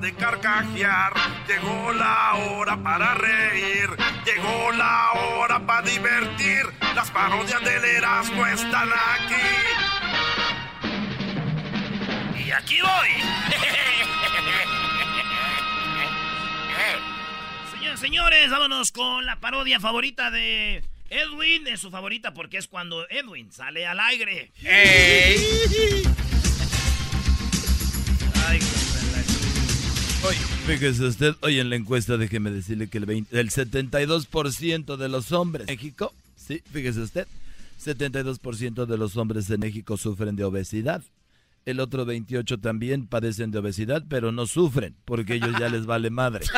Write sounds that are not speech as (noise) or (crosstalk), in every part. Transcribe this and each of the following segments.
De carcajear, llegó la hora para reír, llegó la hora para divertir. Las parodias del Erasmo están aquí. Y aquí voy. (laughs) Señores, señores, vámonos con la parodia favorita de Edwin. Es su favorita porque es cuando Edwin sale al aire. Ay, fíjese usted, hoy en la encuesta déjeme decirle que el, 20 el 72% de los hombres en México, sí, fíjese usted, 72% de los hombres en México sufren de obesidad. El otro 28 también padecen de obesidad, pero no sufren, porque ellos ya les vale madre. (laughs)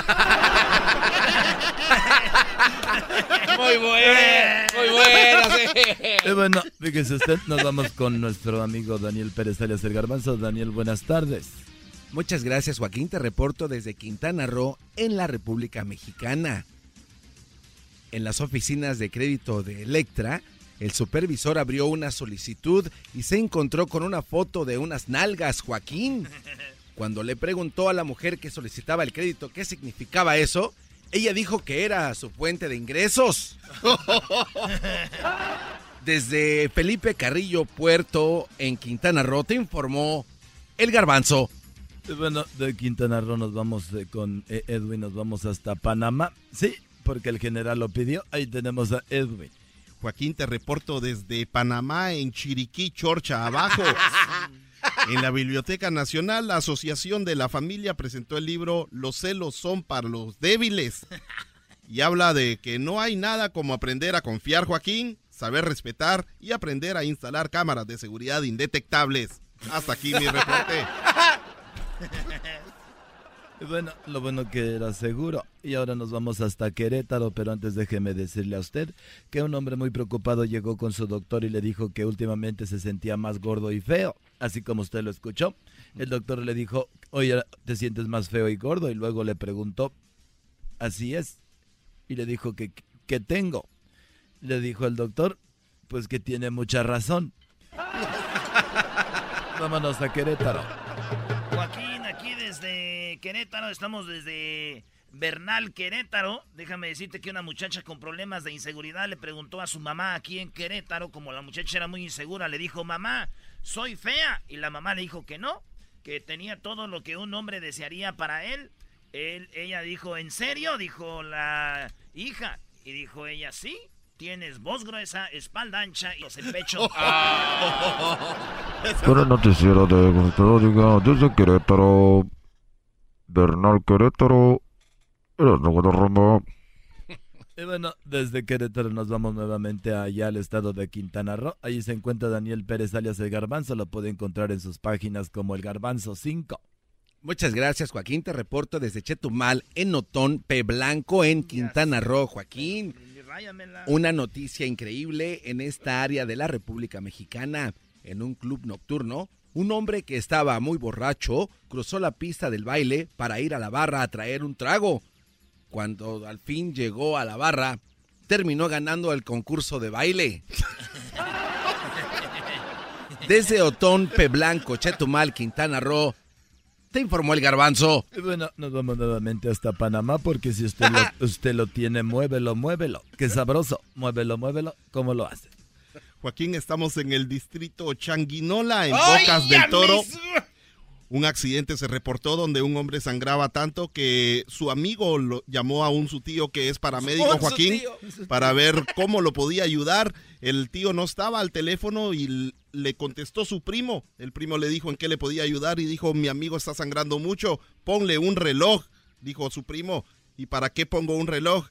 Muy buena, muy buena, sí. Y bueno, fíjese usted, nos vamos con nuestro amigo Daniel Pérez alias El Garbanzo. Daniel, buenas tardes. Muchas gracias, Joaquín. Te reporto desde Quintana Roo, en la República Mexicana. En las oficinas de crédito de Electra, el supervisor abrió una solicitud y se encontró con una foto de unas nalgas, Joaquín. Cuando le preguntó a la mujer que solicitaba el crédito qué significaba eso, ella dijo que era su fuente de ingresos. (laughs) Desde Felipe Carrillo Puerto, en Quintana Roo, te informó el garbanzo. Y bueno, de Quintana Roo nos vamos eh, con eh, Edwin, nos vamos hasta Panamá. Sí, porque el general lo pidió. Ahí tenemos a Edwin. Joaquín, te reporto desde Panamá, en Chiriquí, Chorcha, abajo. (laughs) En la Biblioteca Nacional, la Asociación de la Familia presentó el libro Los celos son para los débiles. Y habla de que no hay nada como aprender a confiar, Joaquín, saber respetar y aprender a instalar cámaras de seguridad indetectables. Hasta aquí mi reporte. (laughs) (laughs) Bueno, lo bueno que era seguro. Y ahora nos vamos hasta Querétaro, pero antes déjeme decirle a usted que un hombre muy preocupado llegó con su doctor y le dijo que últimamente se sentía más gordo y feo, así como usted lo escuchó. El doctor le dijo, oye, te sientes más feo y gordo, y luego le preguntó, así es. Y le dijo que, ¿qué tengo? Le dijo el doctor, pues que tiene mucha razón. (laughs) Vámonos a Querétaro. Querétaro, estamos desde Bernal, Querétaro. Déjame decirte que una muchacha con problemas de inseguridad le preguntó a su mamá aquí en Querétaro, como la muchacha era muy insegura, le dijo, mamá, soy fea. Y la mamá le dijo que no, que tenía todo lo que un hombre desearía para él. él ella dijo, ¿en serio? Dijo la hija. Y dijo ella, sí. Tienes voz gruesa, espalda ancha y el pecho. (laughs) Para el noticiero de Diga desde Querétaro, Bernal Querétaro. Y bueno, desde Querétaro nos vamos nuevamente allá al estado de Quintana Roo. Ahí se encuentra Daniel Pérez alias El Garbanzo. Lo puede encontrar en sus páginas como El Garbanzo 5. Muchas gracias, Joaquín. Te reporto desde Chetumal, en Notón, P. Blanco, en Quintana Roo. Joaquín, una noticia increíble en esta área de la República Mexicana. En un club nocturno, un hombre que estaba muy borracho cruzó la pista del baile para ir a la barra a traer un trago. Cuando al fin llegó a la barra, terminó ganando el concurso de baile. Desde Otón, P. Blanco, Chetumal, Quintana Roo, te informó el garbanzo. Bueno, nos vamos nuevamente hasta Panamá porque si usted lo, (laughs) usted lo tiene, muévelo, muévelo. Qué sabroso. Muévelo, muévelo. ¿Cómo lo hace? Joaquín, estamos en el distrito Changuinola, en ¡Ay, Bocas del Toro. Un accidente se reportó donde un hombre sangraba tanto que su amigo lo llamó a un su tío que es paramédico, (laughs) Joaquín, para ver cómo lo podía ayudar. El tío no estaba al teléfono y le contestó su primo. El primo le dijo en qué le podía ayudar y dijo, mi amigo está sangrando mucho, ponle un reloj, dijo su primo. ¿Y para qué pongo un reloj?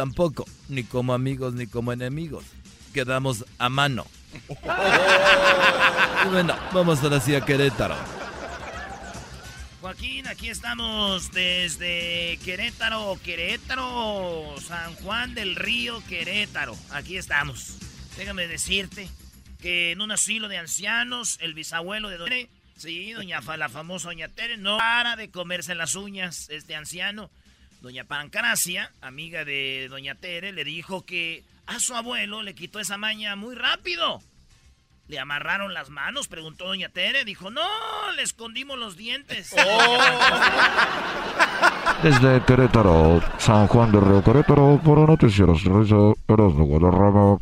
tampoco, ni como amigos ni como enemigos. Quedamos a mano. (laughs) Y bueno, vamos ahora sí a Querétaro. Joaquín, aquí estamos desde Querétaro, Querétaro, San Juan del Río, Querétaro. Aquí estamos. Déjame decirte que en un asilo de ancianos, el bisabuelo de Doña Tere, sí, doña la famosa Doña Tere, no para de comerse las uñas este anciano. Doña Pancracia, amiga de Doña Tere, le dijo que a su abuelo le quitó esa maña muy rápido. ¿Le amarraron las manos? Preguntó Doña Tere. Dijo, no, le escondimos los dientes. (laughs) Desde Querétaro, San Juan del Río Querétaro, para Noticieros Risa, Erasmo Guadarrama.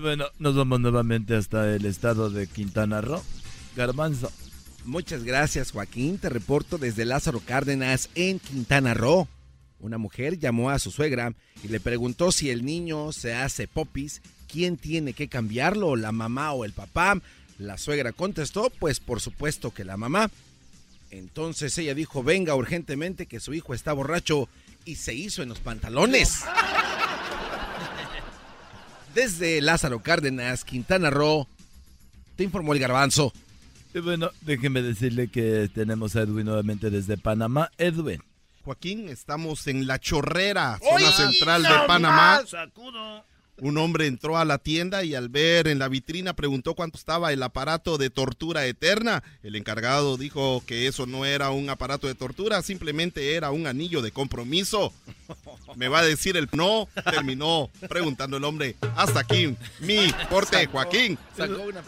Bueno, nos vamos nuevamente hasta el estado de Quintana Roo. Garbanzo. Muchas gracias, Joaquín. Te reporto desde Lázaro Cárdenas en Quintana Roo. Una mujer llamó a su suegra y le preguntó si el niño se hace popis, quién tiene que cambiarlo, la mamá o el papá. La suegra contestó, pues por supuesto que la mamá. Entonces ella dijo, venga urgentemente que su hijo está borracho y se hizo en los pantalones. Desde Lázaro Cárdenas, Quintana Roo, te informó el garbanzo. Y bueno, déjeme decirle que tenemos a Edwin nuevamente desde Panamá. Edwin. Joaquín, estamos en La Chorrera, zona ¡Ay, central de Panamá. Sacudo. Un hombre entró a la tienda y al ver en la vitrina preguntó cuánto estaba el aparato de tortura eterna. El encargado dijo que eso no era un aparato de tortura, simplemente era un anillo de compromiso. Me va a decir el no, terminó preguntando el hombre. Hasta aquí mi corte, Joaquín.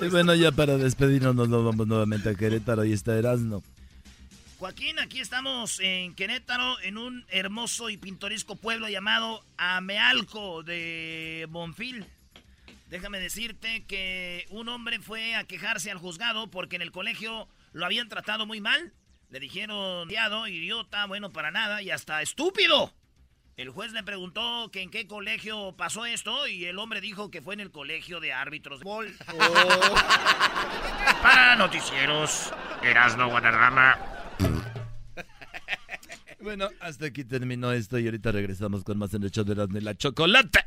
Y bueno, ya para despedirnos nos vamos nuevamente a Querétaro y está Erasmo. Joaquín, aquí estamos en Querétaro, en un hermoso y pintoresco pueblo llamado Amealco de Bonfil. Déjame decirte que un hombre fue a quejarse al juzgado porque en el colegio lo habían tratado muy mal. Le dijeron, "Diado, idiota, bueno para nada y hasta estúpido. El juez le preguntó que en qué colegio pasó esto y el hombre dijo que fue en el colegio de árbitros de bol. (laughs) Para noticieros, Erasno Guadarrama. Bueno, hasta aquí terminó esto y ahorita regresamos con más en el show de Erasmo y la Chocolate.